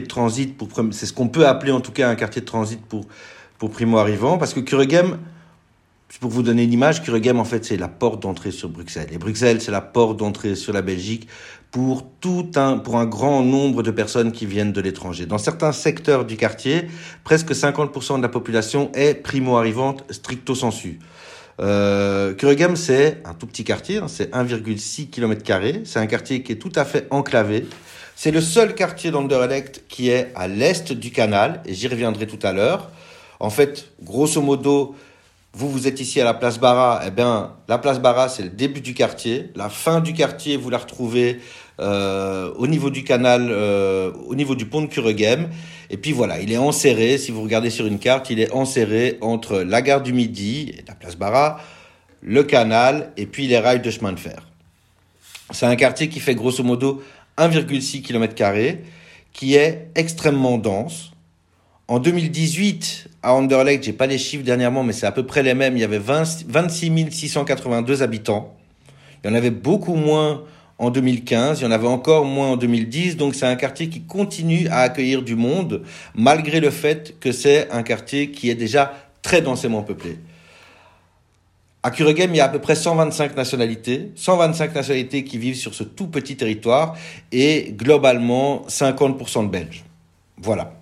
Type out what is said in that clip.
de transit pour c'est ce qu'on peut appeler en tout cas un quartier de transit pour pour primo arrivants parce que Kuregem pour vous donner une image, Kuregem en fait c'est la porte d'entrée sur Bruxelles et Bruxelles c'est la porte d'entrée sur la Belgique pour tout un pour un grand nombre de personnes qui viennent de l'étranger. Dans certains secteurs du quartier, presque 50% de la population est primo arrivante stricto sensu. Euh, c'est un tout petit quartier, hein, c'est 1,6 km. C'est un quartier qui est tout à fait enclavé. C'est le seul quartier d'Anderlecht qui est à l'est du canal, et j'y reviendrai tout à l'heure. En fait, grosso modo, vous, vous êtes ici à la place Barra, eh bien, la place Barra, c'est le début du quartier. La fin du quartier, vous la retrouvez euh, au niveau du canal, euh, au niveau du pont de Kuregem. Et puis voilà, il est enserré, si vous regardez sur une carte, il est enserré entre la gare du Midi, la place Barra, le canal et puis les rails de chemin de fer. C'est un quartier qui fait grosso modo 1,6 km, qui est extrêmement dense. En 2018, à Anderlecht, j'ai pas les chiffres dernièrement, mais c'est à peu près les mêmes. Il y avait 26 682 habitants. Il y en avait beaucoup moins en 2015, il y en avait encore moins en 2010, donc c'est un quartier qui continue à accueillir du monde, malgré le fait que c'est un quartier qui est déjà très densément peuplé. À Kuregem, il y a à peu près 125 nationalités, 125 nationalités qui vivent sur ce tout petit territoire et globalement 50% de Belges. Voilà.